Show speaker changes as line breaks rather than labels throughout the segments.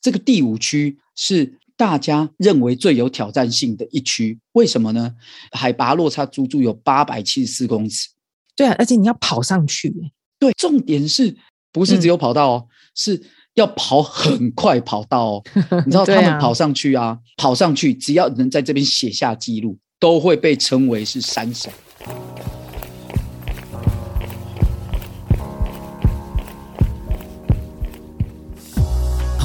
这个第五区是大家认为最有挑战性的一区，为什么呢？海拔落差足足有八百七十四公尺。
对啊，而且你要跑上去。
对，重点是不是只有跑道哦？嗯、是要跑很快跑道哦。你知道他们跑上去啊，啊跑上去，只要能在这边写下记录，都会被称为是山神。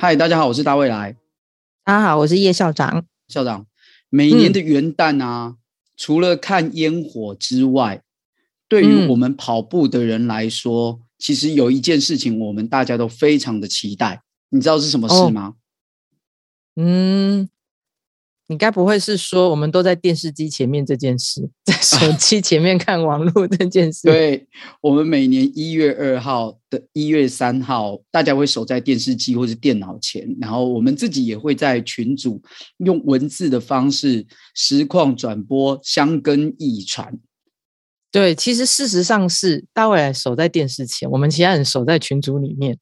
嗨，大家好，我是大未来。
大家好，我是叶校长。
校长，每年的元旦啊，嗯、除了看烟火之外，对于我们跑步的人来说，嗯、其实有一件事情我们大家都非常的期待。你知道是什么事吗？哦、
嗯。你该不会是说我们都在电视机前面这件事，在手 机前面看网络这件事？
对，我们每年一月二号的一月三号，大家会守在电视机或是电脑前，然后我们自己也会在群组用文字的方式实况转播相根驿传。
对，其实事实上是大卫守在电视前，我们其他人守在群组里面，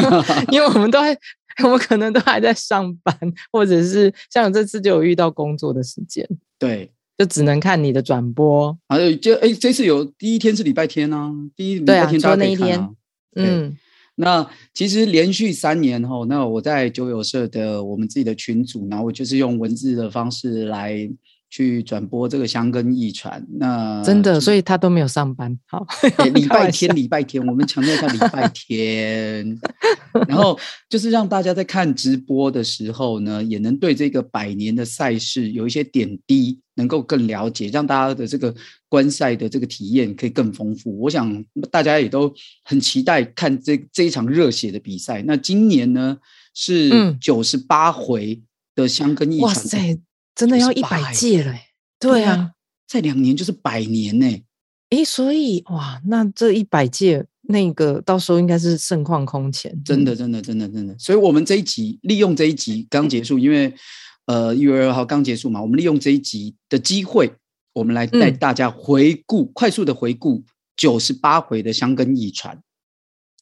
因为我们都还。我们可能都还在上班，或者是像这次就有遇到工作的时间，
对，
就只能看你的转播。
啊，就哎，这次有第一天是礼拜天呢、啊，第一礼拜天大家可以看、啊、那一天。嗯，那其实连续三年哈，那我在九友社的我们自己的群组，然后我就是用文字的方式来。去转播这个香根一传，那
真的，所以他都没有上班。好，
礼拜天，礼拜天，我们强调一下礼拜天。然后就是让大家在看直播的时候呢，也能对这个百年的赛事有一些点滴，能够更了解，让大家的这个观赛的这个体验可以更丰富。我想大家也都很期待看这这一场热血的比赛。那今年呢是九十八回的香根一传。哇塞！
真的要一百届了，对啊，
再两年就是百年呢。
诶，所以哇，那这一百届那个到时候应该是盛况空前，
真的，真的，真的，真的。所以我们这一集利用这一集刚结束，因为呃一月二号刚结束嘛，我们利用这一集的机会，我们来带大家回顾，快速的回顾九十八回的香根遗传。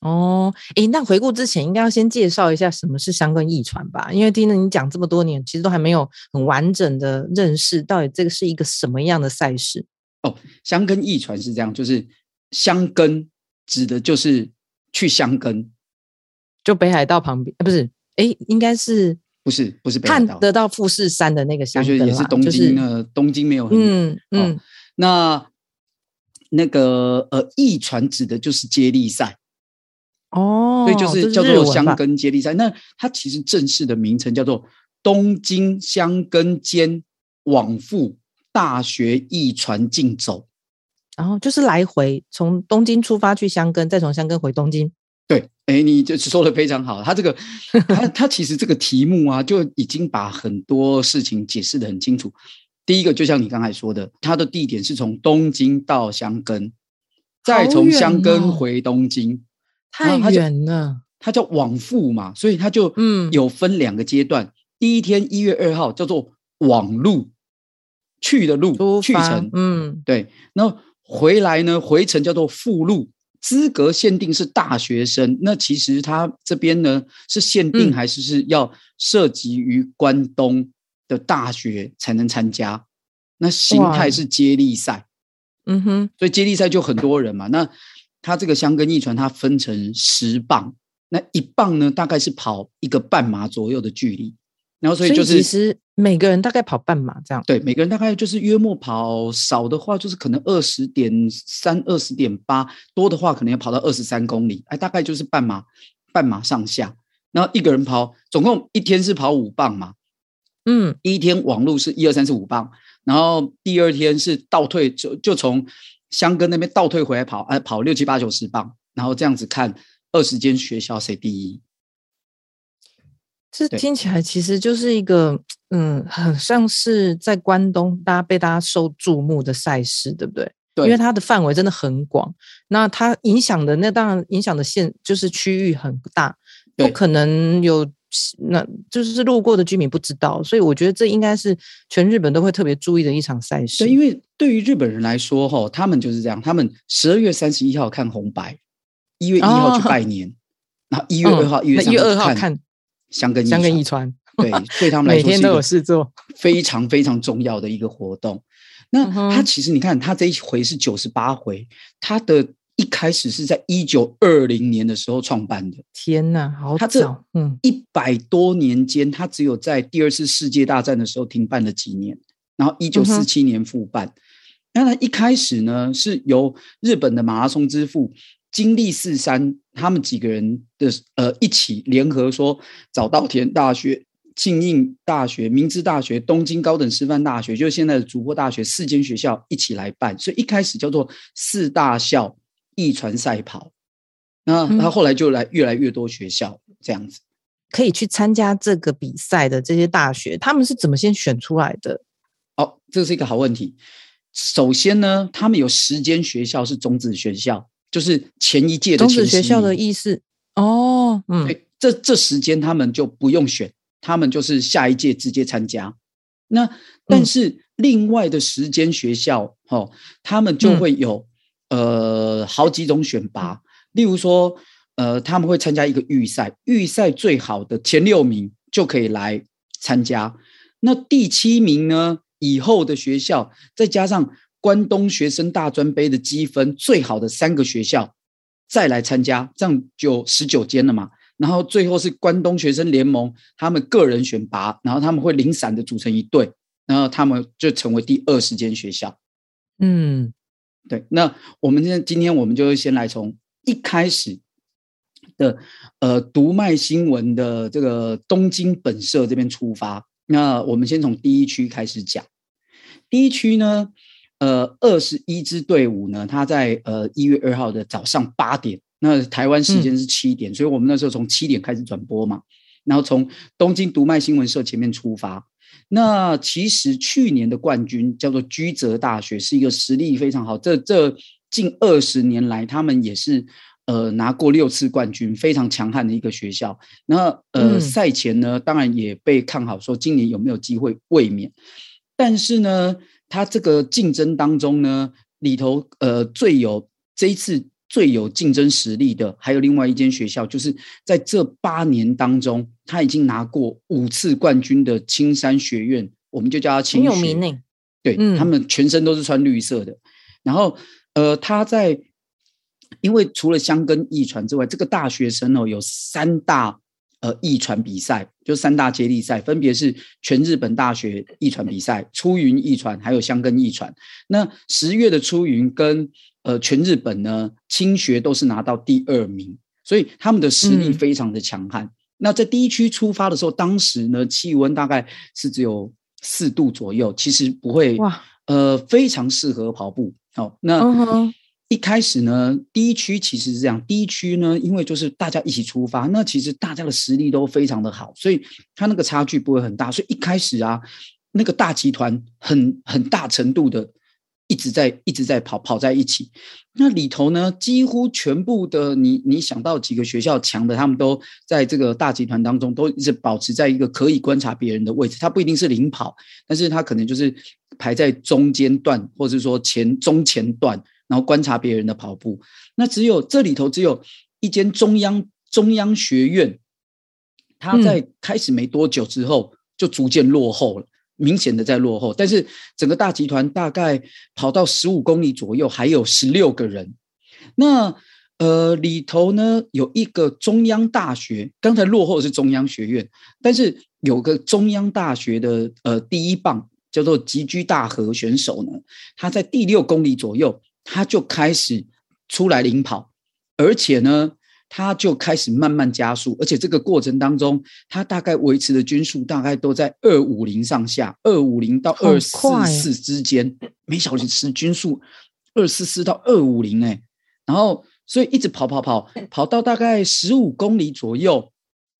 哦，诶，那回顾之前应该要先介绍一下什么是香根驿传吧，因为听了你讲这么多年，其实都还没有很完整的认识到底这个是一个什么样的赛事。
哦，香根驿传是这样，就是香根指的就是去香根，
就北海道旁边，啊，不是，诶，应该是
不是不是北海道，
看得到富士山的那个香根，
也是东京呢，就是，东京没有很，
嗯嗯，
哦，那那个呃，驿传指的就是接力赛。
哦，
所以就是叫做香根接力赛。那它其实正式的名称叫做东京香根间往复大学驿传竞走。
然后就是来回从东京出发去香根，再从香根回东京。
对，哎，你就说的非常好。他这个，他他其实这个题目啊，就已经把很多事情解释的很清楚。第一个，就像你刚才说的，它的地点是从东京到香根，再从香根回东京。
太远了，
它叫往复嘛，所以它就嗯有分两个阶段。嗯、第一天一月二号叫做往路，去的路去程，嗯，对。然后回来呢，回程叫做复路，资格限定是大学生。那其实它这边呢是限定还是是要涉及于关东的大学才能参加？嗯、那形态是接力赛，
嗯哼，
所以接力赛就很多人嘛。那它这个箱根驿传，它分成十磅，那一磅呢，大概是跑一个半马左右的距离，然后所以就是
其实每个人大概跑半马这样。
对，每个人大概就是约莫跑少的话，就是可能二十点三、二十点八，多的话可能要跑到二十三公里，哎，大概就是半马、半马上下。然后一个人跑，总共一天是跑五磅嘛，
嗯，
第一天往路是一二三四五磅，然后第二天是倒退，就就从。香根那边倒退回来跑，哎，跑六七八九十磅，然后这样子看二十间学校谁第一。
这听起来其实就是一个嗯，很像是在关东大家被大家受注目的赛事，对不对？
对，
因为它的范围真的很广，那它影响的那当然影响的线就是区域很大，不可能有那就是路过的居民不知道，所以我觉得这应该是全日本都会特别注意的一场赛事。
对，因为对于日本人来说，哈，他们就是这样，他们十二月三十一号看红白，一月一号去拜 年，哦、然后一月二号、一、嗯、月二号看香根
箱根一川，
对，对他们来说
每天都有事做，
非常非常重要的一个活动。那他其实你看，他这一回是九十八回，他的一开始是在一九二零年的时候创办的。
天哪，好早！
他这嗯一百多年间，他只有在第二次世界大战的时候停办了几年，然后一九四七年复办。那他一开始呢，是由日本的马拉松之父金立四三他们几个人的呃一起联合说，早稻田大学。庆应大学、明治大学、东京高等师范大学，就是现在的筑波大学，四间学校一起来办，所以一开始叫做四大校驿传赛跑。那他后来就来越来越多学校这样子，
可以去参加这个比赛的这些大学，他们是怎么先选出来的？
哦，这是一个好问题。首先呢，他们有十间学校是种子学校，就是前一届的前
种子学校的意思。哦，嗯，
这这时间他们就不用选。他们就是下一届直接参加，那但是另外的时间学校，哈、嗯，他们就会有、嗯、呃好几种选拔，例如说，呃，他们会参加一个预赛，预赛最好的前六名就可以来参加，那第七名呢，以后的学校再加上关东学生大专杯的积分最好的三个学校再来参加，这样就十九间了嘛。然后最后是关东学生联盟，他们个人选拔，然后他们会零散的组成一队，然后他们就成为第二十间学校。
嗯，
对。那我们今天今天我们就先来从一开始的呃读卖新闻的这个东京本社这边出发。那我们先从第一区开始讲。第一区呢，呃，二十一支队伍呢，他在呃一月二号的早上八点。那台湾时间是七点，嗯，所以我们那时候从七点开始转播嘛，然后从东京读卖新闻社前面出发。那其实去年的冠军叫做居泽大学，是一个实力非常好，这这近二十年来他们也是呃拿过六次冠军，非常强悍的一个学校。那呃赛前呢，当然也被看好，说今年有没有机会卫冕。但是呢，他这个竞争当中呢，里头呃最有这一次。最有竞争实力的，还有另外一间学校，就是在这八年当中，他已经拿过五次冠军的青山学院，我们就叫他青学。
很有名呢。
对、嗯，他们全身都是穿绿色的。然后，呃，他在，因为除了香根驿传之外，这个大学生哦，有三大呃驿传比赛，就三大接力赛，分别是全日本大学驿传比赛、出云驿传，还有香根驿传。那十月的出云跟呃，全日本呢，青学都是拿到第二名，所以他们的实力非常的强悍。嗯、那在第一区出发的时候，当时呢，气温大概是只有四度左右，其实不会哇，呃，非常适合跑步。好、哦，那、嗯、一开始呢，第一区其实是这样，第一区呢，因为就是大家一起出发，那其实大家的实力都非常的好，所以他那个差距不会很大。所以一开始啊，那个大集团很很大程度的。一直在一直在跑跑在一起，那里头呢，几乎全部的你你想到几个学校强的，他们都在这个大集团当中，都一直保持在一个可以观察别人的位置。他不一定是领跑，但是他可能就是排在中间段，或者说前中前段，然后观察别人的跑步。那只有这里头只有一间中央中央学院，他在开始没多久之后就逐渐落后了。明显的在落后，但是整个大集团大概跑到十五公里左右，还有十六个人。那呃里头呢，有一个中央大学，刚才落后是中央学院，但是有个中央大学的呃第一棒叫做吉居大和选手呢，他在第六公里左右他就开始出来领跑，而且呢。他就开始慢慢加速，而且这个过程当中，他大概维持的均速大概都在二五零上下，二五零到二四四之间，每小时均速二四四到二五零哎，然后所以一直跑跑跑跑到大概十五公里左右，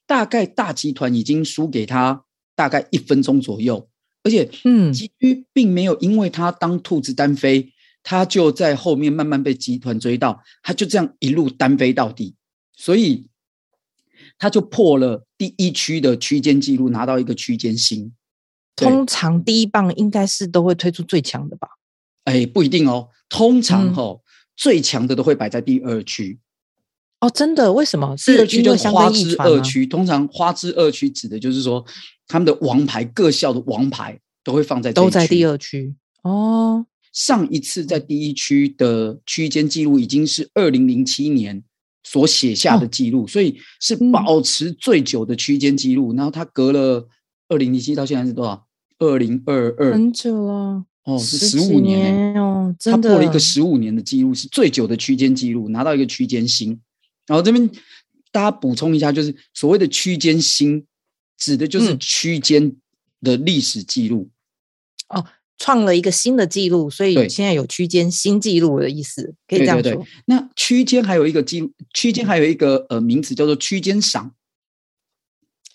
大概大集团已经输给他大概一分钟左右，而且嗯，基于并没有因为他当兔子单飞，他就在后面慢慢被集团追到，他就这样一路单飞到底，所以他就破了第一区的区间记录，拿到一个区间新。
通常第一棒应该是都会推出最强的吧？
哎，不一定哦。通常哦，嗯、最强的都会摆在第二区。
哦，真的？为什么？
第二区就是花之二区。通常花之二区指的就是说，他们的王牌各校的王牌都会放在
都在第二区。哦，
上一次在第一区的区间记录已经是二零零七年所写下的记录，哦、所以是保持最久的区间记录。嗯、然后他隔了二零零七到现在是多少？二零二二，
很久了。
哦，是十五年
哦，
他破了一个十五年的记录，是最久的区间记录，拿到一个区间新。然后这边大家补充一下，就是所谓的区间新，指的就是区间的历史记录。
嗯、哦，创了一个新的记录，所以现在有区间新记录的意思，可以这样说。对对对，
那区间还有一个记录，区间还有一个呃名词叫做区间赏。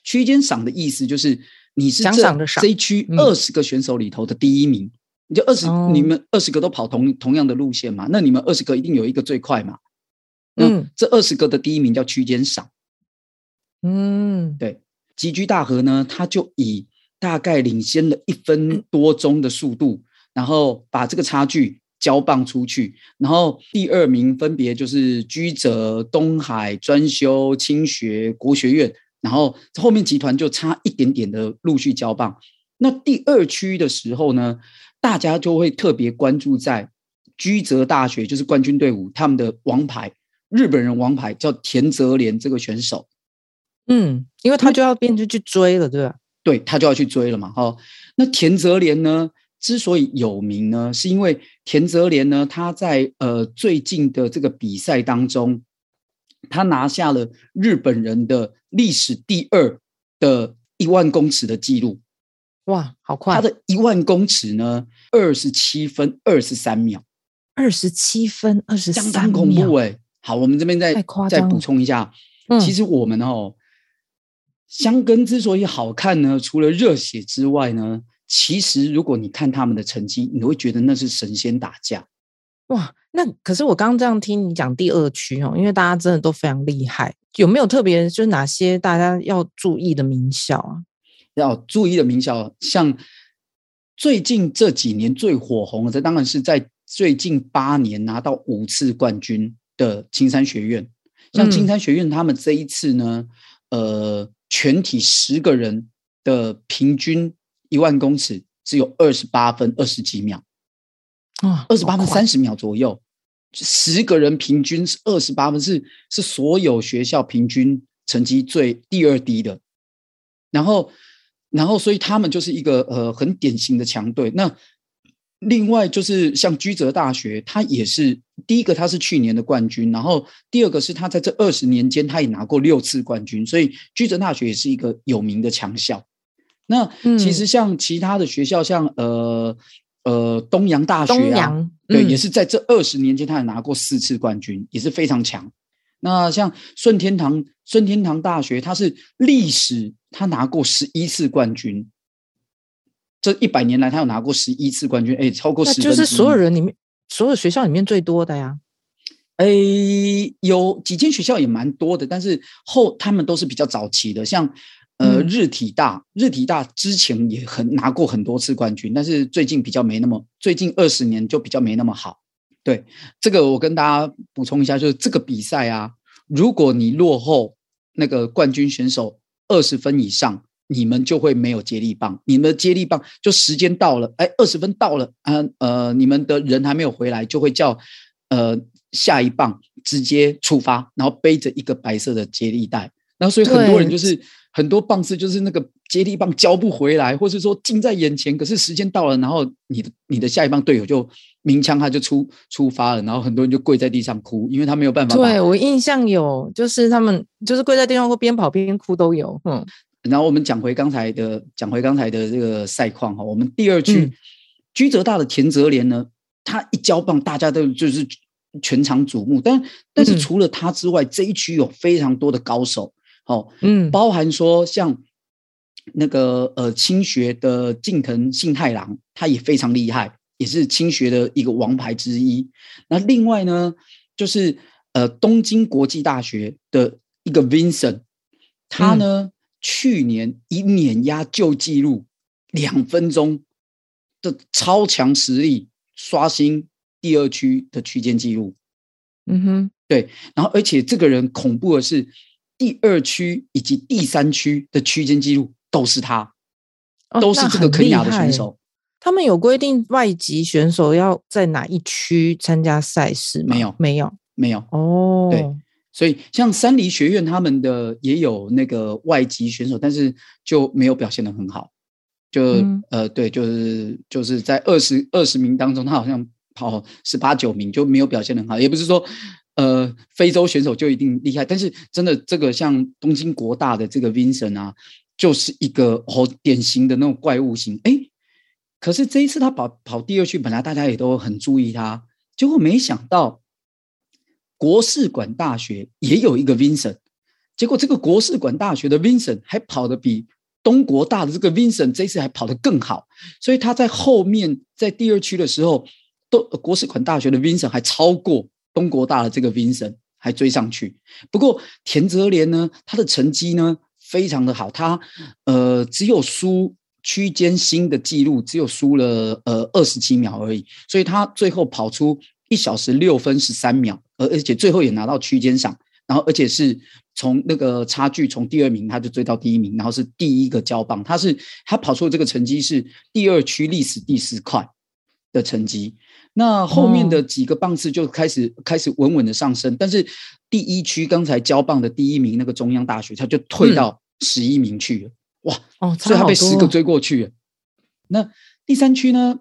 区间赏的意思就是你是这这一区二十个选手里头的第一名，嗯、你就二十、哦，你们二十个都跑同同样的路线嘛，那你们二十个一定有一个最快嘛。嗯，这二十个的第一名叫区间赏。嗯，对，吉居大河呢，他就以大概领先了一分多钟的速度，然后把这个差距交棒出去。然后第二名分别就是居泽、东海、专修、清学、国学院，然后后面集团就差一点点的陆续交棒。那第二区的时候呢，大家就会特别关注在居泽大学，就是冠军队伍他们的王牌。日本人王牌叫田泽廉这个选手，
嗯，因为他就要变成去追了，对吧？
对，他就要去追了嘛。哈，那田泽廉呢，之所以有名呢，是因为田泽廉呢，他在呃最近的这个比赛当中，他拿下了日本人的历史第二的一万公尺的记录。
哇，好快！
他的一万公尺呢，二十七分二十三秒，
二十七分二十三秒，
相当恐怖哎、欸。好，我们这边再再补充一下，嗯、其实我们哦，箱根之所以好看呢，除了热血之外呢，其实如果你看他们的成绩，你会觉得那是神仙打架。
哇，那可是我刚刚这样听你讲第二区哦，因为大家真的都非常厉害，有没有特别就是哪些大家要注意的名校啊？
要注意的名校，像最近这几年最火红的，这当然是在最近八年拿到五次冠军。的青山学院，像青山学院，他们这一次呢，嗯、呃，全体十个人的平均一万公尺只有二十八分二十几秒，啊，二十八分三十秒左右，十个人平均是二十八分，是是所有学校平均成绩最第二低的，然后，然后，所以他们就是一个呃很典型的强队。那另外就是像居泽大学，它也是第一个，它是去年的冠军，然后第二个是他在这二十年间，他也拿过六次冠军，所以居泽大学也是一个有名的强校。那其实像其他的学校，像呃呃东洋大学啊，嗯、对，也是在这二十年间，他也拿过四次冠军，也是非常强。那像顺天堂顺天堂大学，它是历史它拿过十一次冠军。这一百年来，他有拿过十一次冠军，哎，超过十分。
就是所有人里面，所有学校里面最多的呀。
哎，有几间学校也蛮多的，但是后他们都是比较早期的，像呃日体大，嗯、日体大之前也很拿过很多次冠军，但是最近比较没那么，最近二十年就比较没那么好。对，这个我跟大家补充一下，就是这个比赛啊，如果你落后那个冠军选手二十分以上。你们就会没有接力棒，你们的接力棒就时间到了，哎，二十分到了，啊，呃，你们的人还没有回来，就会叫呃下一棒直接出发，然后背着一个白色的接力带，然后所以很多人就是很多棒次就是那个接力棒交不回来，或是说近在眼前，可是时间到了，然后你的你的下一棒队友就鸣枪，他就出出发了，然后很多人就跪在地上哭，因为他没有办法。
对，我印象有，就是他们就是跪在地上或边跑边哭都有，嗯。
然后我们讲回刚才的，讲回刚才的这个赛况哈。我们第二区，嗯、居泽大的田泽廉呢，他一交棒，大家都就是全场瞩目。但但是除了他之外，嗯、这一区有非常多的高手。哦，嗯，包含说像那个呃青学的近藤信太郎，他也非常厉害，也是青学的一个王牌之一。那另外呢，就是呃东京国际大学的一个 Vincent，他呢、嗯、去年以碾压旧纪录两分钟的超强实力刷新第二区的区间纪录。嗯哼，对，然后而且这个人恐怖的是，第二区以及第三区的区间纪录都是他，哦、都是这个肯亚的选手。
他们有规定外籍选手要在哪一区参加赛事吗？
没有，
没有，
没有。
哦，
对，所以像三梨学院他们的也有那个外籍选手，但是就没有表现的很好。就、嗯、呃，对，就是就是在二十二十名当中，他好像。跑，十八九名就没有表现得很好，也不是说，呃，非洲选手就一定厉害，但是真的这个像东京国大的这个 Vincent 啊，就是一个好典型的那种怪物型。哎，可是这一次他跑跑第二区，本来大家也都很注意他，结果没想到国士馆大学也有一个 Vincent，结果这个国士馆大学的 Vincent 还跑得比东国大的这个 Vincent 这次还跑得更好，所以他在后面在第二区的时候。都国士馆大学的 Vincent 还超过东国大的这个 Vincent 还追上去。不过田泽廉呢，他的成绩呢非常的好，他呃只有输区间新的记录，只有输了呃二十七秒而已，所以他最后跑出一小时六分十三秒，而而且最后也拿到区间赏，然后而且是从那个差距从第二名他就追到第一名，然后是第一个交棒，他是他跑出的这个成绩是第二区历史第四快的成绩。那后面的几个棒次就开始、哦、开始稳稳的上升，但是第一区刚才交棒的第一名那个中央大学，他就退到十一名去了，嗯、哇！哦，所以他被十个追过去了。那第三区呢，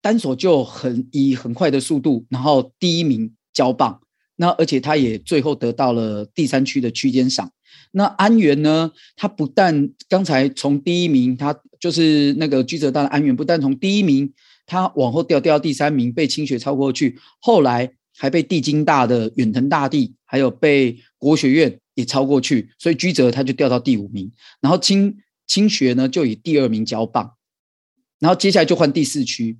单手就很以很快的速度，然后第一名交棒，那而且他也最后得到了第三区的区间赏。那安原呢，他不但刚才从第一名，他就是那个居泽大的安原，不但从第一名。他往后掉掉到第三名，被清学超过去，后来还被帝京大的远藤大地，还有被国学院也超过去，所以居泽他就掉到第五名。然后清清学呢就以第二名交棒，然后接下来就换第四区。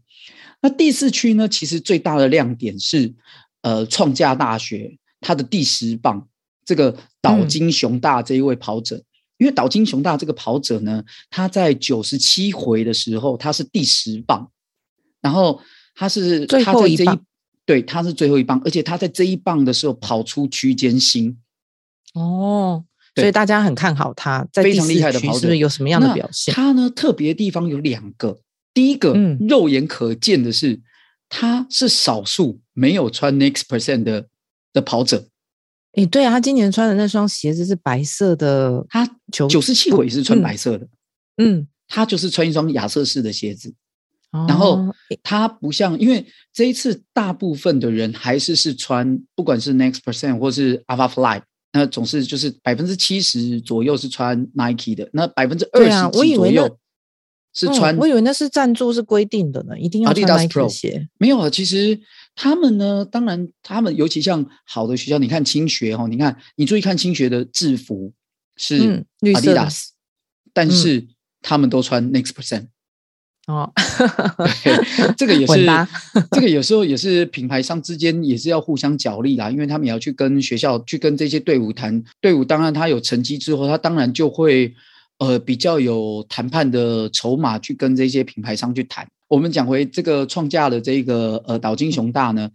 那第四区呢，其实最大的亮点是，呃，创价大学他的第十棒这个岛津雄大这一位跑者，嗯、因为岛津雄大这个跑者呢，他在九十七回的时候他是第十棒。然后他是
最后一棒，
对，他是最后一棒，而且他在这一棒的时候跑出区间新
哦，所以大家很看好他，在
非常厉害的跑者，
是不是有什么样的表现？
他呢，特别的地方有两个，第一个、嗯、肉眼可见的是，他是少数没有穿 Next Percent 的的跑者。
诶，对啊，他今年穿的那双鞋子是白色的，
他九十七回是穿白色的，
嗯，嗯
他就是穿一双亚瑟士的鞋子。然后他不像，因为这一次大部分的人还是是穿，不管是 Next Percent 或是 Alpha Fly，那总是就是百分之七十左右是穿 Nike 的，那百分之二十几左右是穿。
我以为那是赞助是规定的呢，一定要穿 Nike 鞋。
没有啊，其实他们呢，当然他们尤其像好的学校，你看清学哦，你看你注意看清学的制服是 Adidas，但是他们都穿 Next Percent。
哦，
对，这个也是，这个有时候也是品牌商之间也是要互相角力啦，因为他们也要去跟学校去跟这些队伍谈，队伍当然他有成绩之后，他当然就会呃比较有谈判的筹码去跟这些品牌商去谈。我们讲回这个创价的这个呃岛津雄大呢，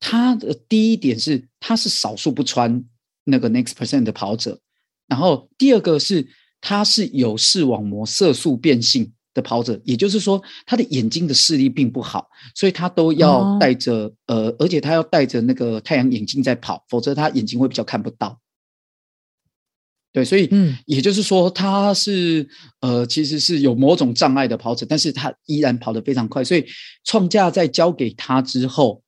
他的第一点是他是少数不穿那个 Next Percent 的跑者，然后第二个是他是有视网膜色素变性的跑者，也就是说，他的眼睛的视力并不好，所以他都要戴着、哦、呃，而且他要戴着那个太阳眼镜在跑，否则他眼睛会比较看不到。对，所以嗯，也就是说，他是呃，其实是有某种障碍的跑者，但是他依然跑得非常快。所以创价在交给他之后，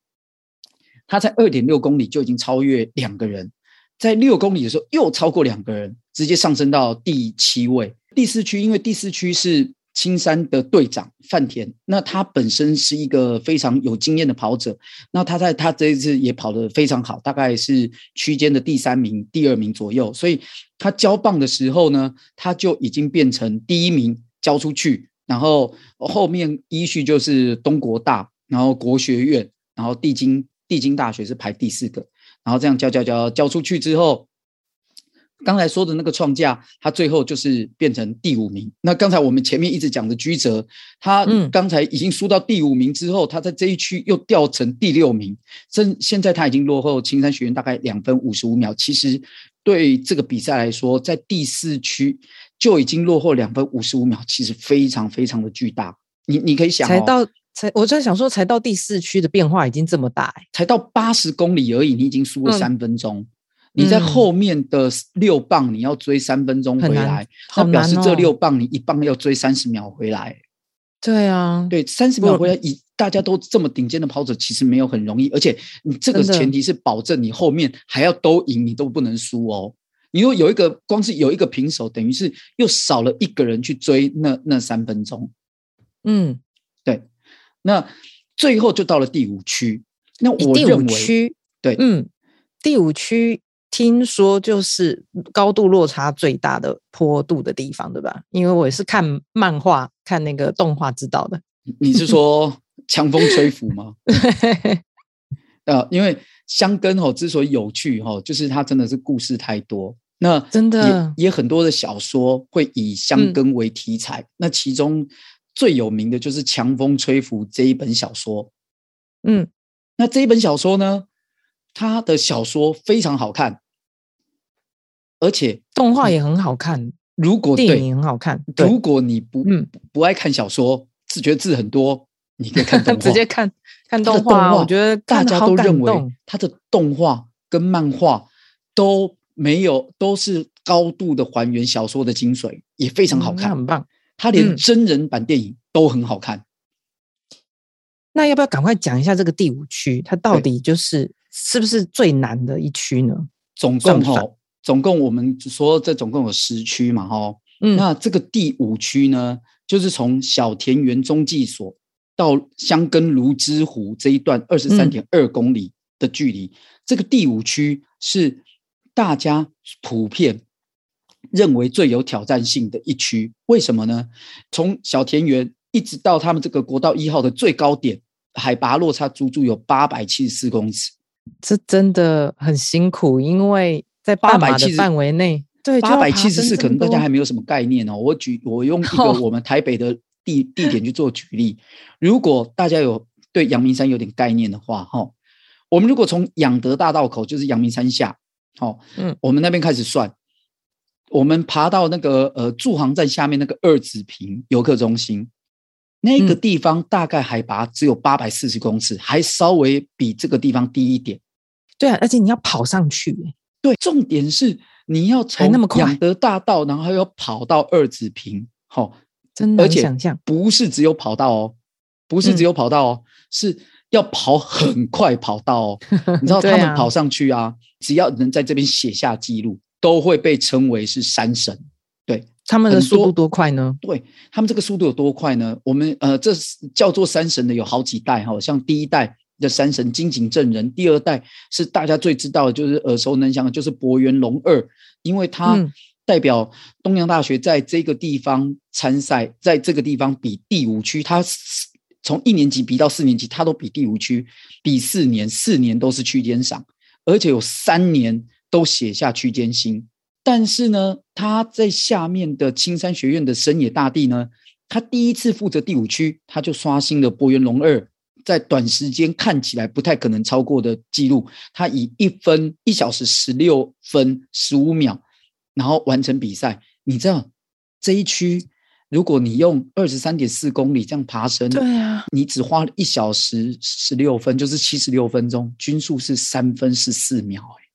他在二点六公里就已经超越两个人，在六公里的时候又超过两个人，直接上升到第七位。第四区，因为第四区是。青山的队长范田，那他本身是一个非常有经验的跑者，那他在他这一次也跑得非常好，大概是区间的第三名、第二名左右，所以他交棒的时候呢，他就已经变成第一名交出去，然后后面依序就是东国大，然后国学院，然后帝京帝京大学是排第四个，然后这样交交交交出去之后。刚才说的那个创价，他最后就是变成第五名。那刚才我们前面一直讲的居泽，他刚才已经输到第五名之后，他在这一区又掉成第六名。现现在他已经落后青山学院大概两分五十五秒。其实对这个比赛来说，在第四区就已经落后两分五十五秒，其实非常非常的巨大。你你可以想，
才到才我在想说，才到第四区的变化已经这么大，
才到八十公里而已，你已经输了三分钟。嗯你在后面的六棒，你要追三分钟回来，那表示这六棒你一棒要追三十秒回来。
对啊，
对，三十秒回来，以大家都这么顶尖的跑者，其实没有很容易。而且你这个前提是保证你后面还要都赢，你都不能输哦。你如果有一个光是有一个平手，等于是又少了一个人去追那那三分钟。
嗯，
对。那最后就到了第五区，那我认为，对，
嗯，第五区。听说就是高度落差最大的坡度的地方，对吧？因为我也是看漫画、看那个动画知道的。
你是说强风吹拂吗？对。呃，因为香根吼之所以有趣吼，就是它真的是故事太多。那
真的
也，也很多的小说会以香根为题材。嗯、那其中最有名的就是《强风吹拂》这一本小说。
嗯，
那这一本小说呢？他的小说非常好看，而且
动画也很好看。
如果
电影很好看，
如果你不嗯不爱看小说，字觉得字很多，你可以看动画，
直接看看动画。我觉得
大家都认为他的动画跟漫画都没有，都是高度的还原小说的精髓，也非常好看，
很棒。
他连真人版电影都很好看。
那要不要赶快讲一下这个第五区？它到底就是？是不是最难的一区呢？
总共哈，总共我们说这总共有十区嘛，哈。嗯，那这个第五区呢，就是从小田园中继所到香根芦之湖这一段二十三点二公里的距离。嗯，这个第五区是大家普遍认为最有挑战性的一区。为什么呢？从小田园一直到他们这个国道一号的最高点，海拔落差足足有八百七十四公尺。
这真的很辛苦，因为在八百的范围内，对，
八百七十四可能大家还没有什么概念哦。我举我用一个我们台北的地、哦、地点去做举例，如果大家有对阳明山有点概念的话，哈、哦，我们如果从仰德大道口，就是阳明山下，哦，嗯，我们那边开始算，我们爬到那个呃驻航站下面那个二子坪游客中心。那个地方大概海拔只有八百四十公尺，嗯，还稍微比这个地方低一点。
对啊，而且你要跑上去。
对，重点是你要从仰德大道，然后还要跑到二子坪，好，
真的，想象
不是只有跑道哦，不是只有跑道哦，嗯，是要跑很快跑道哦。你知道他们跑上去啊，啊只要能在这边写下记录，都会被称为是山神。对。
他们的速度多快呢？
对，他们这个速度有多快呢？我们呃，这叫做山神的有好几代哈，像第一代的山神金井正人，第二代是大家最知道的，就是耳熟能详的，就是博元龙二，因为他代表东洋大学在这个地方参赛，在这个地方比第五区，他从一年级比到四年级，他都比第五区比四年，四年都是区间赏，而且有三年都写下区间新。但是呢，他在下面的青山学院的深野大地呢，他第一次负责第五区，他就刷新了柏原龙二在短时间看起来不太可能超过的记录。他以一分一小时十六分十五秒，然后完成比赛。你知道这一区，如果你用二十三点四公里这样爬升，
对啊，
你只花了一小时十六分，就是七十六分钟，均速是三分十四秒，欸，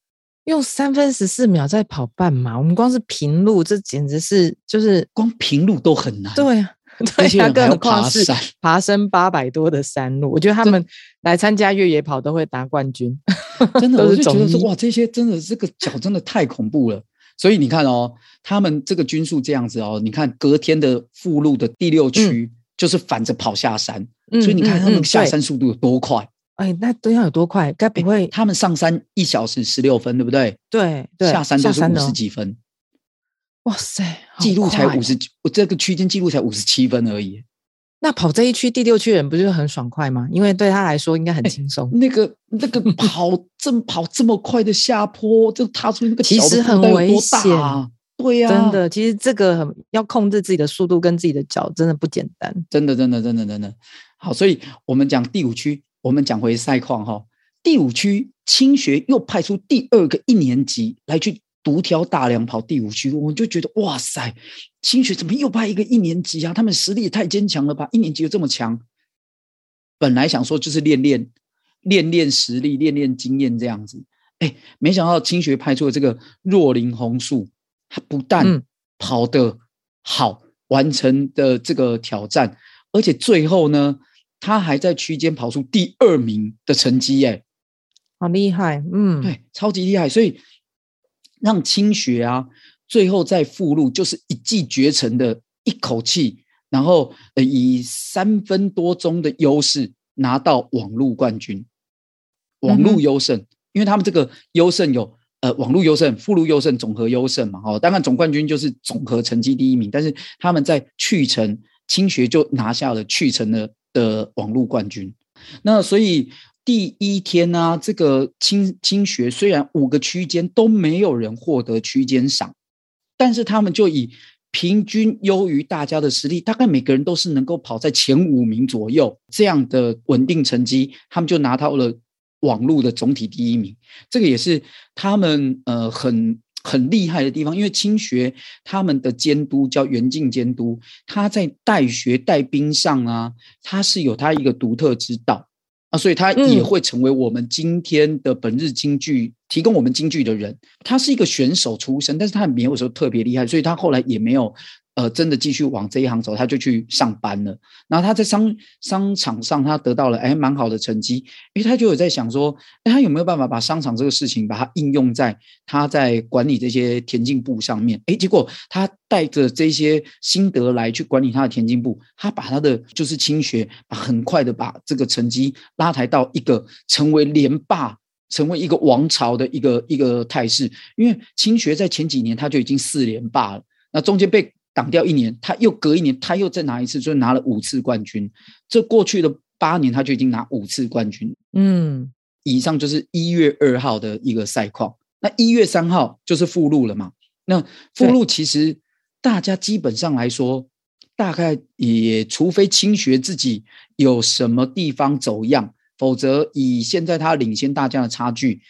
用三分十四秒在跑半马，我们光是平路，这简直是就是
光平路都很难。
对啊，对啊，更何况是爬升八百多的山路。我觉得他们来参加越野跑都会拿冠军，
真的。我就觉得说，哇，这些真的这个脚真的太恐怖了。所以你看哦，他们这个均速这样子哦，你看隔天的附路的第六区就是反着跑下山，嗯、所以你看他们下山速度有多快？
哎，那都要有多快？该不会
他们上山一小时十六分，对不对？
对对，
下山都是五十几分。
哇塞，
记录才五十，我这个区间记录才五十七分而已。
那跑这一区第六区人不就是很爽快吗？因为对他来说应该很轻松。
那个 那个跑这么跑这么快的下坡，就踏出那个
其实很危险。
对呀、啊，
真的，其实这个要控制自己的速度跟自己的脚，真的不简单。
真的，真的，真的，真的。好，所以我们讲第五区，我们讲回赛况哈。第五区青学又派出第二个一年级来去。独挑大梁跑第五区，我们就觉得哇塞，青学怎么又派一个一年级啊？他们实力也太坚强了吧！一年级又这么强，本来想说就是练练练练实力，练练经验这样子，哎，没想到青学派出了这个若林红树，他不但跑得好，嗯、完成的这个挑战，而且最后呢，他还在区间跑出第二名的成绩，哎，
好厉害，嗯，
对，超级厉害，所以。让青学啊，最后在附录就是一骑绝尘的一口气，然后呃以三分多钟的优势拿到网路冠军，网路优胜，嗯、因为他们这个优胜有呃网路优胜、附录优胜、总和优胜嘛，哦，当然总冠军就是总和成绩第一名，但是他们在去程青学就拿下了去程的的网路冠军，那所以。第一天呢、啊，这个青青学虽然五个区间都没有人获得区间赏，但是他们就以平均优于大家的实力，大概每个人都是能够跑在前五名左右这样的稳定成绩，他们就拿到了网路的总体第一名。这个也是他们呃很很厉害的地方，因为清学他们的监督叫袁静监督，他在带学带兵上啊，他是有他一个独特之道。啊，所以他也会成为我们今天的本日京剧、嗯、提供我们京剧的人。他是一个选手出身，但是他也没有说特别厉害，所以他后来也没有。呃，真的继续往这一行走，他就去上班了。然后他在商商场上，他得到了哎蛮好的成绩。因为他就有在想说，哎，他有没有办法把商场这个事情，把它应用在他在管理这些田径部上面？哎，结果他带着这些心得来去管理他的田径部，他把他的就是青学，很快的把这个成绩拉抬到一个成为连霸，成为一个王朝的一个一个态势。因为青学在前几年他就已经四连霸了，那中间被。挡掉一年，他又隔一年，他又再拿一次，所以拿了五次冠军。这过去的八年，他就已经拿五次冠军。嗯，以上就是一月二号的一个赛况。那一月三号就是附录了嘛？那附录其实大家基本上来说，大概也除非清学自己有什么地方走样，否则以现在他领先大家的差距，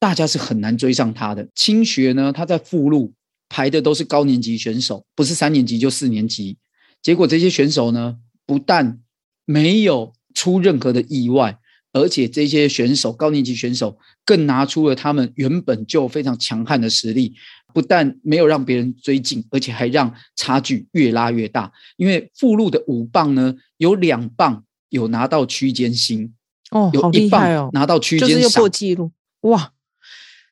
大家是很难追上他的。清学呢，他在附录。排的都是高年级选手，不是三年级就四年级。结果这些选手呢，不但没有出任何的意外，而且这些选手高年级选手更拿出了他们原本就非常强悍的实力，不但没有让别人追进，而且还让差距越拉越大。因为附录的五棒呢，有两棒有拿到区间新
哦，好厉害哦，
拿到区间
就是又破纪录哇！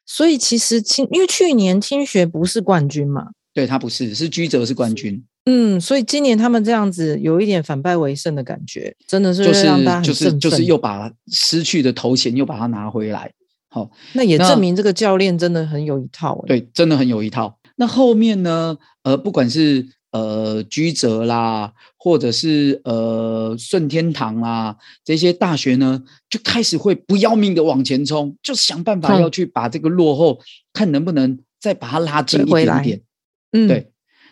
所以其实青，因为去年青学不是冠军嘛，
对他不是，是居泽是冠军。
嗯，所以今年他们这样子有一点反败为胜的感觉，真的是
就是就是就是又把失去的头衔又把它拿回来。好，
那也证明这个教练真的很有一套欸。
对，真的很有一套。那后面呢？呃，不管是。呃，居泽啦，或者是呃顺天堂啦，这些大学呢，就开始会不要命的往前冲，就想办法要去把这个落后，嗯、看能不能再把它拉近一点点。嗯，对。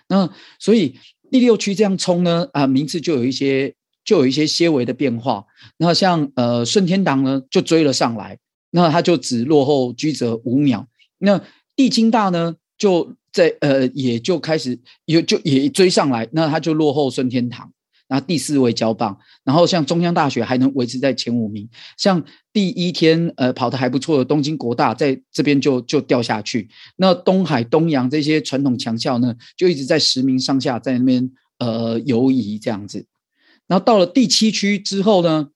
那所以第六区这样冲呢，啊、呃，名次就有一些，就有一些些微的变化。那像呃顺天堂呢，就追了上来，那他就只落后居泽五秒。那帝京大呢，就。在呃，也就开始也就也追上来，那他就落后顺天堂，然后第四位交棒，然后像中央大学还能维持在前五名，像第一天呃跑的还不错的东京国大在这边就就掉下去，那东海、东洋这些传统强校呢，就一直在十名上下在那边呃游移这样子，然后到了第七区之后呢，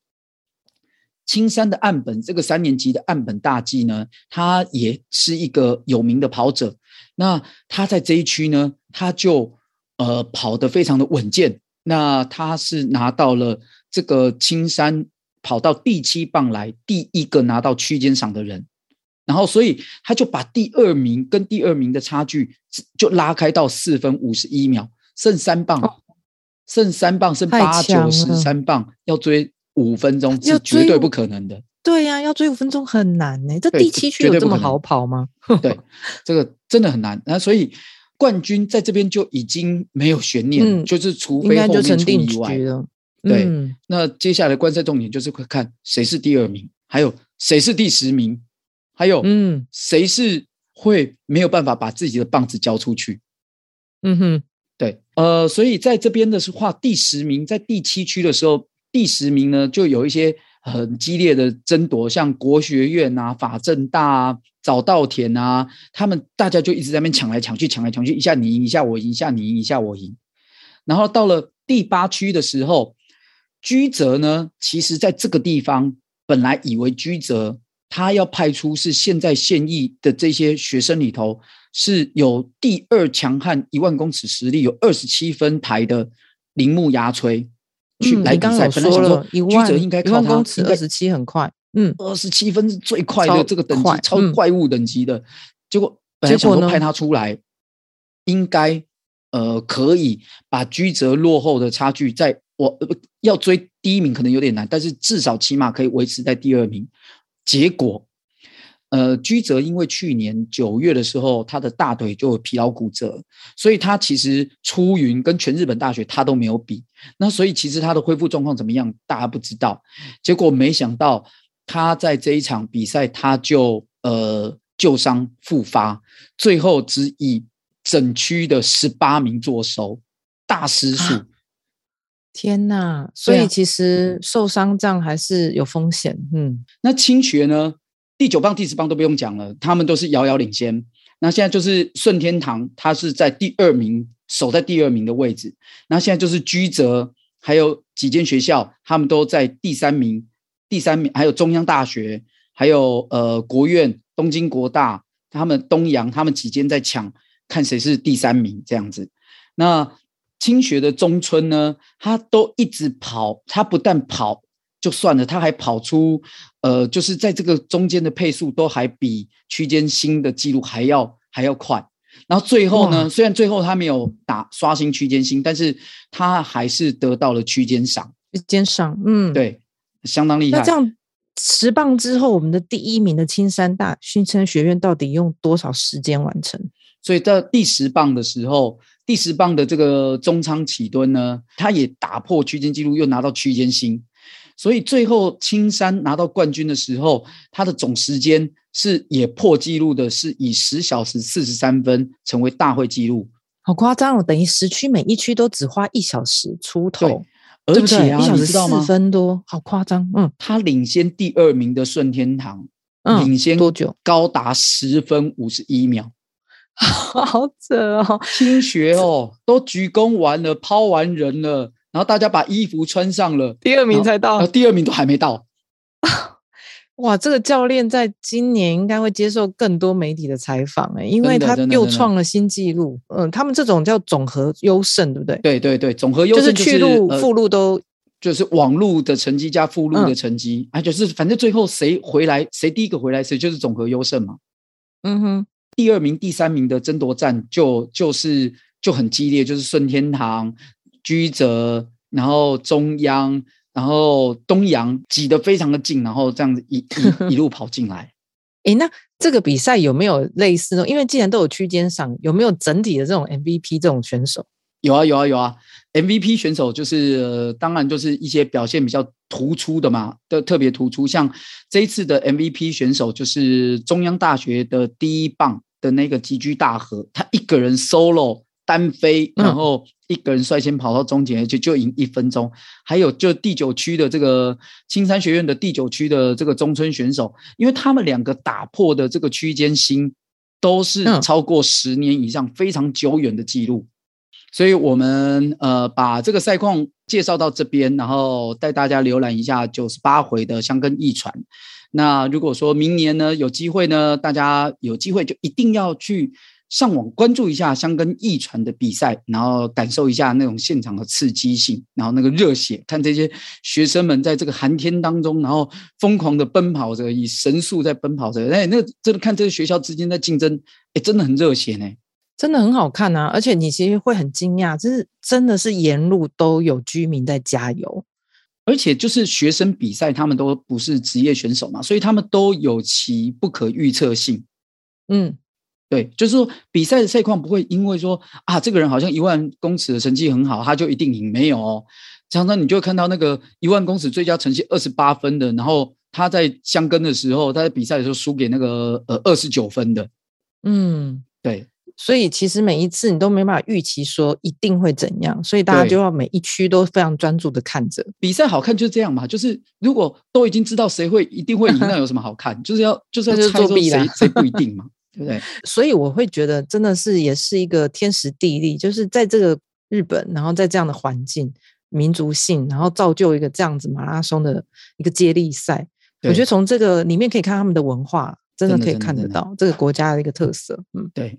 青山的岸本这个三年级的岸本大纪呢，他也是一个有名的跑者。那他在这一区呢，他就呃跑得非常的稳健。那他是拿到了这个青山跑到第七棒来第一个拿到区间赏的人，然后所以他就把第二名跟第二名的差距就拉开到四分五十一秒，剩三棒，哦、剩三棒，剩八九十三棒，要追五分钟是绝对不可能的。
对呀、啊，要追五分钟很难呢。这第七区有这么好跑吗？
对，这个真的很难。那所以冠军在这边就已经没有悬念，嗯、就是除非后面出意外了。对，嗯、那接下来观赛重点就是会看谁是第二名，还有谁是第十名，还有嗯，谁是会没有办法把自己的棒子交出去。
嗯哼，
对，呃，所以在这边的是话，第十名在第七区的时候，第十名呢就有一些。很激烈的争夺，像国学院啊、法政大啊、早稻田啊，他们大家就一直在那边抢来抢去，抢来抢去，一下你赢，一下我赢，一下你赢，一下我赢。然后到了第八区的时候，居泽呢，其实在这个地方本来以为居泽他要派出是现在现役的这些学生里头是有第二强悍一万公尺实力，有二十七分台的铃木牙吹。去来比赛，本来想说，居泽应该靠他，
公尺二十七很快，嗯，
二十七分是最快的这个等级，超怪物等级的。结果本来想说派他出来，应该呃可以把居泽落后的差距，在我要追第一名可能有点难，但是至少起码可以维持在第二名。结果。呃，居泽因为去年九月的时候，他的大腿就有疲劳骨折，所以他其实出云跟全日本大学他都没有比。那所以其实他的恢复状况怎么样，大家不知道。结果没想到他在这一场比赛，他就呃旧伤复发，最后只以整区的十八名做收，大失速。啊、
天呐！所以其实受伤这样还是有风险。嗯，
那清学呢？第九棒、第十棒都不用讲了，他们都是遥遥领先。那现在就是顺天堂，他是在第二名，守在第二名的位置。那现在就是居泽，还有几间学校，他们都在第三名。第三名还有中央大学，还有呃国院、东京国大，他们东洋，他们几间在抢，看谁是第三名这样子。那青学的中村呢，他都一直跑，他不但跑。就算了，他还跑出，呃，就是在这个中间的配速都还比区间新的记录还要还要快。然后最后呢，虽然最后他没有打刷新区间新，但是他还是得到了区间赏。
区间赏，嗯，
对，相当厉害。
那这样十棒之后，我们的第一名的青山大训生学院到底用多少时间完成？
所以在第十棒的时候，第十棒的这个中仓启敦呢，他也打破区间记录，又拿到区间新。所以最后青山拿到冠军的时候，他的总时间是也破纪录的，是以十小时四十三分成为大会纪录。
好夸张哦！等于十区每一区都只花一小时出头，
而且啊，你知道吗？
四分多，好夸张。嗯，
他领先第二名的顺天堂，
嗯、
领先
多久？
高达十分五十一秒，
好扯哦！
青学哦，都鞠躬完了，抛完人了。然后大家把衣服穿上了，
第二名才到，
第二名都还没到。
哇，这个教练在今年应该会接受更多媒体的采访哎，因为他又创了新纪录。嗯，他们这种叫总和优胜，对不对？
对对对，总和优胜
就是去路、呃、附路都
就是网路的成绩加附路的成绩，啊、嗯，就是反正最后谁回来，谁第一个回来，谁就是总和优胜嘛。
嗯哼，第
二名、第三名的争夺战就就是就很激烈，就是顺天堂。居泽，然后中央，然后东洋挤得非常的近，然后这样子一一 一路跑进来。
诶，那这个比赛有没有类似呢？因为既然都有区间上，有没有整体的这种 MVP 这种选手？
有啊，有啊，有啊。MVP 选手就是、呃、当然就是一些表现比较突出的嘛，的特别突出。像这一次的 MVP 选手就是中央大学的第一棒的那个吉居大和，他一个人 solo 单飞，然后。一个人率先跑到终点，而且就赢一分钟。还有就第九区的这个青山学院的第九区的这个中村选手，因为他们两个打破的这个区间新都是超过十年以上非常久远的记录，所以我们呃把这个赛况介绍到这边，然后带大家浏览一下九十八回的箱根一传。那如果说明年呢有机会呢，大家有机会就一定要去。上网关注一下香根驿传的比赛，然后感受一下那种现场的刺激性，然后那个热血，看这些学生们在这个寒天当中，然后疯狂的奔跑着，以神速在奔跑着。哎，那真的看这个学校之间在竞争，哎，真的很热血呢，
真的很好看啊！而且你其实会很惊讶，就是真的是沿路都有居民在加油。
而且就是学生比赛，他们都不是职业选手嘛，所以他们都有其不可预测性。
嗯，
对，就是说比赛的赛况不会因为说啊，这个人好像一万公尺的成绩很好，他就一定赢。没有哦，常常你就会看到那个一万公尺最佳成绩二十八分的，然后他在相跟的时候，他在比赛的时候输给那个呃二十九分的。
嗯，
对。
所以其实每一次你都没办法预期说一定会怎样，所以大家就要每一区都非常专注的看着
比赛。好看就是这样嘛，就是如果都已经知道谁会一定会赢，那有什么好看？就是要就是要猜说谁谁不一定嘛，对不对？
所以我会觉得真的是也是一个天时地利，就是在这个日本，然后在这样的环境、民族性，然后造就一个这样子马拉松的一个接力赛。我觉得从这个里面可以看他们的文化，真的可以看得到这个国家的一个特色。嗯，
对。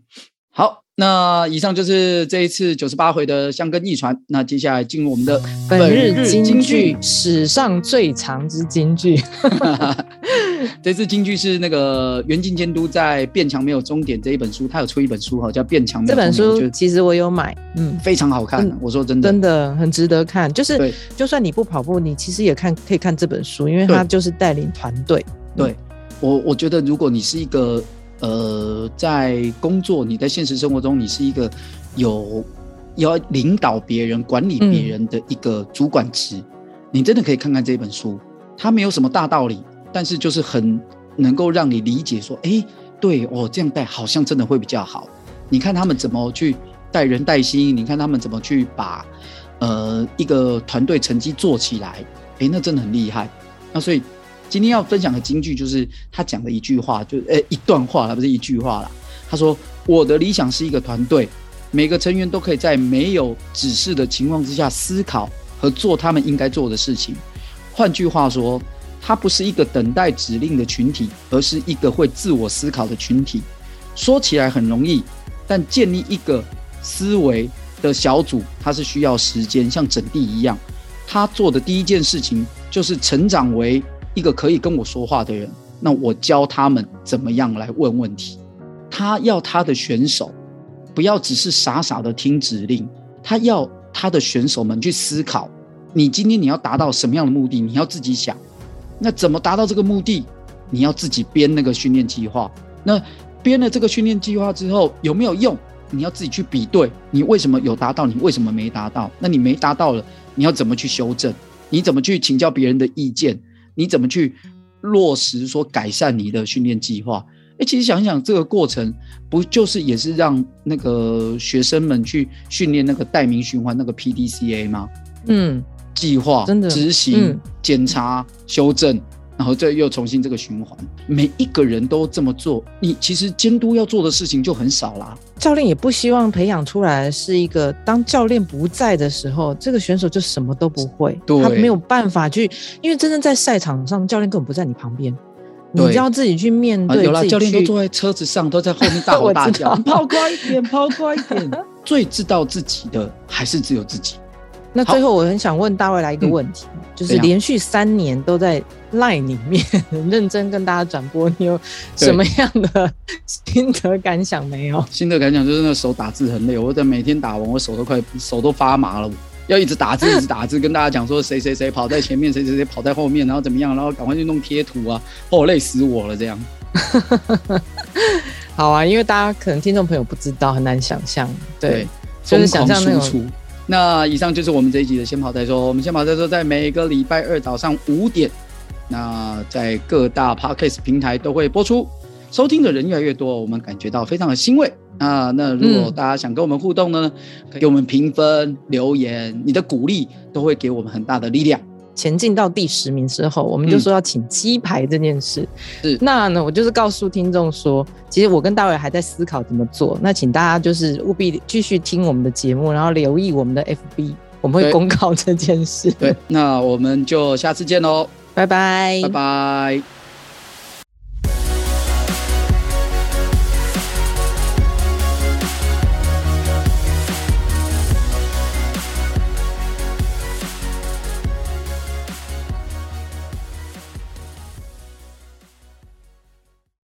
好，那以上就是这一次九十八回的香根驿传。那接下来进入我们的
本日金句，史上最长之金句。
这次京剧是那个袁静监督在《变强没有终点》这一本书，他有出一本书哈，叫《变强没有终点》。
这本书其实我有买，嗯，
非常好看。我说真的，
真的很值得看。就是，就算你不跑步，你其实也看可以看这本书，因为它就是带领团队。
对我，我觉得如果你是一个。呃，在工作，你在现实生活中，你是一个有要领导别人、管理别人的一个主管职，嗯、你真的可以看看这本书。它没有什么大道理，但是就是很能够让你理解说，哎，对哦，这样带好像真的会比较好。你看他们怎么去带人带心，你看他们怎么去把呃一个团队成绩做起来，哎，那真的很厉害。那所以。今天要分享的金句就是他讲的一句话，就呃一段话，而不是一句话啦。他说：“我的理想是一个团队，每个成员都可以在没有指示的情况之下思考和做他们应该做的事情。换句话说，他不是一个等待指令的群体，而是一个会自我思考的群体。说起来很容易，但建立一个思维的小组，它是需要时间，像整地一样。他做的第一件事情就是成长为。”一个可以跟我说话的人，那我教他们怎么样来问问题。他要他的选手不要只是傻傻的听指令，他要他的选手们去思考。你今天你要达到什么样的目的？你要自己想。那怎么达到这个目的？你要自己编那个训练计划。那编了这个训练计划之后有没有用？你要自己去比对。你为什么有达到？你为什么没达到？那你没达到了，你要怎么去修正？你怎么去请教别人的意见？你怎么去落实说改善你的训练计划？哎，其实想想这个过程，不就是也是让那个学生们去训练那个代名循环那个 PDCA 吗？
嗯，
计划、真的执行、嗯、检查、修正。然后再又重新这个循环，每一个人都这么做，你其实监督要做的事情就很少啦。
教练也不希望培养出来是一个，当教练不在的时候，这个选手就什么都不会，
对
他没有办法去，因为真正在赛场上，教练根本不在你旁边，你就要自己去面对。
啊、有啦，教练都坐在车子上，都在后面大吼 大叫，跑快一点，跑快一点。最知道自己的还是只有自己。
那最后我很想问大卫来一个问题，嗯、就是连续三年都在 LINE 里面很认真跟大家转播，你有什么样的心得感想没有？
心得感想就是那手打字很累，我在每天打完，我手都快手都发麻了，要一直打字，一直打字，跟大家讲说谁谁谁跑在前面，谁谁谁跑在后面，然后怎么样，然后赶快去弄贴图啊，哦，累死我了这样。
好啊，因为大家可能听众朋友不知道，很难想象，对，对就是想象那种。
那以上就是我们这一集的先跑再说。我们先跑再说，在每个礼拜二早上五点，那在各大 Podcast 平台都会播出。收听的人越来越多，我们感觉到非常的欣慰啊。那如果大家想跟我们互动呢，给我们评分、留言，你的鼓励都会给我们很大的力量。
前进到第十名之后，我们就说要请鸡排这件事。
是，
那呢，我就是告诉听众说，其实我跟大伟还在思考怎么做。那请大家就是务必继续听我们的节目，然后留意我们的 FB，我们会公告这件事。
对，对，那我们就下次见喽，
拜拜，
拜拜。